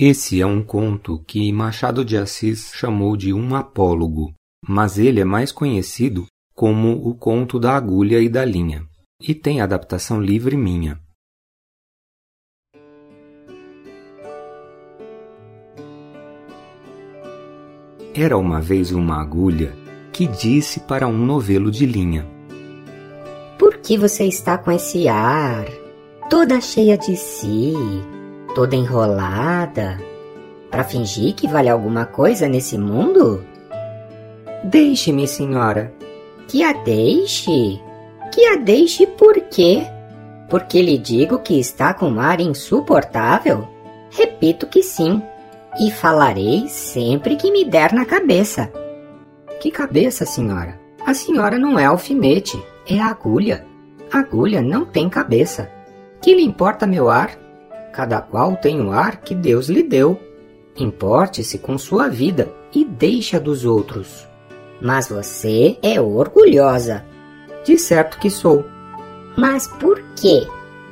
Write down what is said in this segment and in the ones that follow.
Esse é um conto que Machado de Assis chamou de um apólogo, mas ele é mais conhecido como o conto da agulha e da linha, e tem adaptação livre minha. Era uma vez uma agulha que disse para um novelo de linha: Por que você está com esse ar? Toda cheia de si, toda enrolada, para fingir que vale alguma coisa nesse mundo? Deixe-me, senhora. Que a deixe? Que a deixe por quê? Porque lhe digo que está com um ar insuportável? Repito que sim. E falarei sempre que me der na cabeça. Que cabeça, senhora? A senhora não é alfinete, é agulha. Agulha não tem cabeça. Que lhe importa meu ar? Cada qual tem o ar que Deus lhe deu. Importe-se com sua vida e deixe a dos outros. Mas você é orgulhosa. De certo que sou. Mas por quê?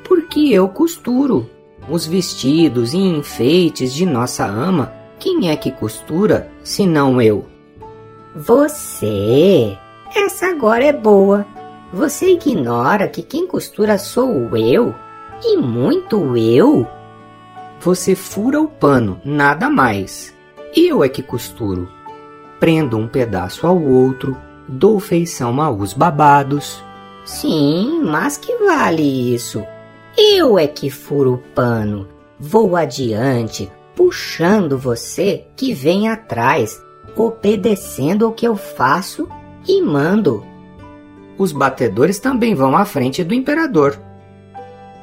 Porque eu costuro. Os vestidos e enfeites de nossa ama, quem é que costura, senão eu? Você? Essa agora é boa. Você ignora que quem costura sou eu? E muito eu? Você fura o pano, nada mais. Eu é que costuro. Prendo um pedaço ao outro, dou feição aos babados. Sim, mas que vale isso? Eu é que furo o pano. Vou adiante, puxando você que vem atrás, obedecendo ao que eu faço e mando. Os batedores também vão à frente do imperador.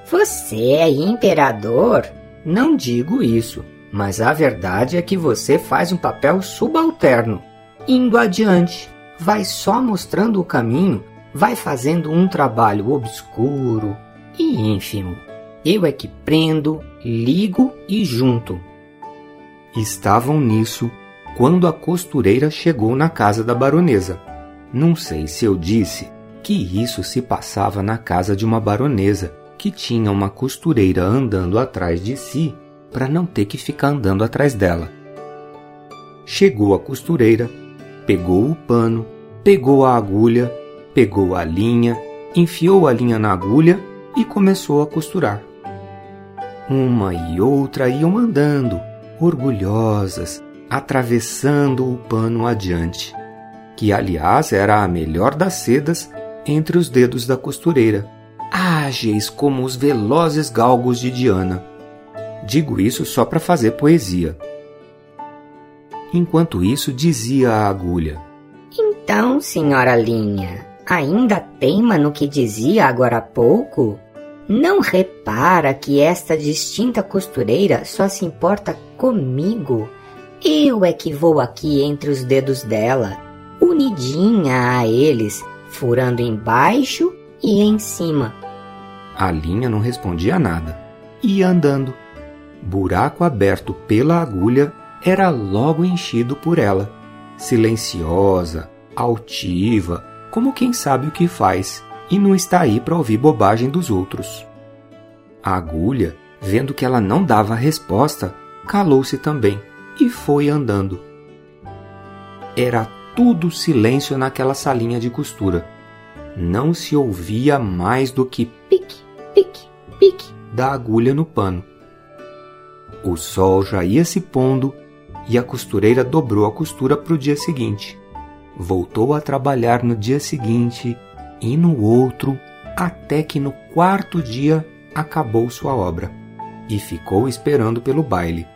Você é imperador? Não digo isso, mas a verdade é que você faz um papel subalterno. Indo adiante, vai só mostrando o caminho, vai fazendo um trabalho obscuro e ínfimo. Eu é que prendo, ligo e junto. Estavam nisso quando a costureira chegou na casa da baronesa. Não sei se eu disse que isso se passava na casa de uma baronesa que tinha uma costureira andando atrás de si para não ter que ficar andando atrás dela. Chegou a costureira, pegou o pano, pegou a agulha, pegou a linha, enfiou a linha na agulha e começou a costurar. Uma e outra iam andando, orgulhosas, atravessando o pano adiante, que aliás era a melhor das sedas entre os dedos da costureira ágeis como os velozes galgos de Diana. Digo isso só para fazer poesia. Enquanto isso, dizia a agulha: Então, senhora Linha, ainda teima no que dizia agora há pouco? Não repara que esta distinta costureira só se importa comigo? Eu é que vou aqui entre os dedos dela, unidinha a eles, furando embaixo e em cima, a linha não respondia nada. Ia andando. Buraco aberto pela agulha era logo enchido por ela. Silenciosa, altiva, como quem sabe o que faz e não está aí para ouvir bobagem dos outros. A agulha, vendo que ela não dava resposta, calou-se também e foi andando. Era tudo silêncio naquela salinha de costura. Não se ouvia mais do que pique, pique, pique da agulha no pano. O sol já ia se pondo e a costureira dobrou a costura para o dia seguinte. Voltou a trabalhar no dia seguinte e no outro, até que no quarto dia acabou sua obra e ficou esperando pelo baile.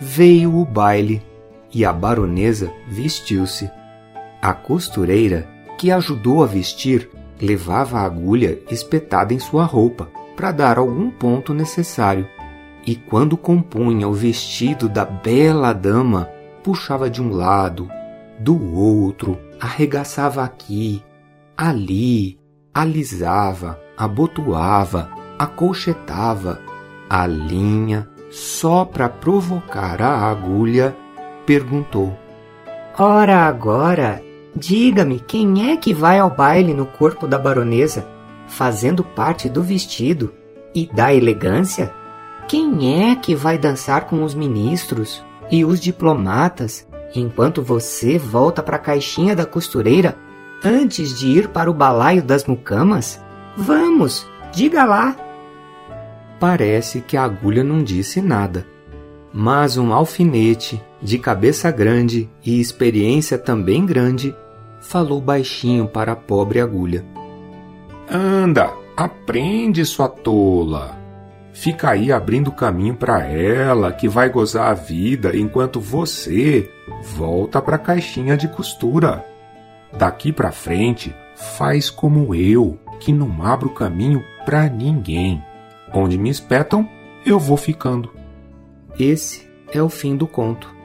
Veio o baile e a baronesa vestiu-se. A costureira, que ajudou a vestir, levava a agulha espetada em sua roupa para dar algum ponto necessário. E quando compunha o vestido da bela dama, puxava de um lado, do outro, arregaçava aqui, ali, alisava, abotoava, acolchetava a linha só para provocar a agulha, perguntou: Ora agora, Diga-me quem é que vai ao baile no corpo da baronesa, fazendo parte do vestido e da elegância? Quem é que vai dançar com os ministros e os diplomatas enquanto você volta para a caixinha da costureira antes de ir para o balaio das mucamas? Vamos, diga lá. Parece que a agulha não disse nada, mas um alfinete de cabeça grande e experiência também grande falou baixinho para a pobre agulha. Anda, aprende, sua tola. Fica aí abrindo caminho para ela, que vai gozar a vida enquanto você volta para a caixinha de costura. Daqui para frente, faz como eu, que não abro caminho para ninguém. Onde me espetam, eu vou ficando. Esse é o fim do conto.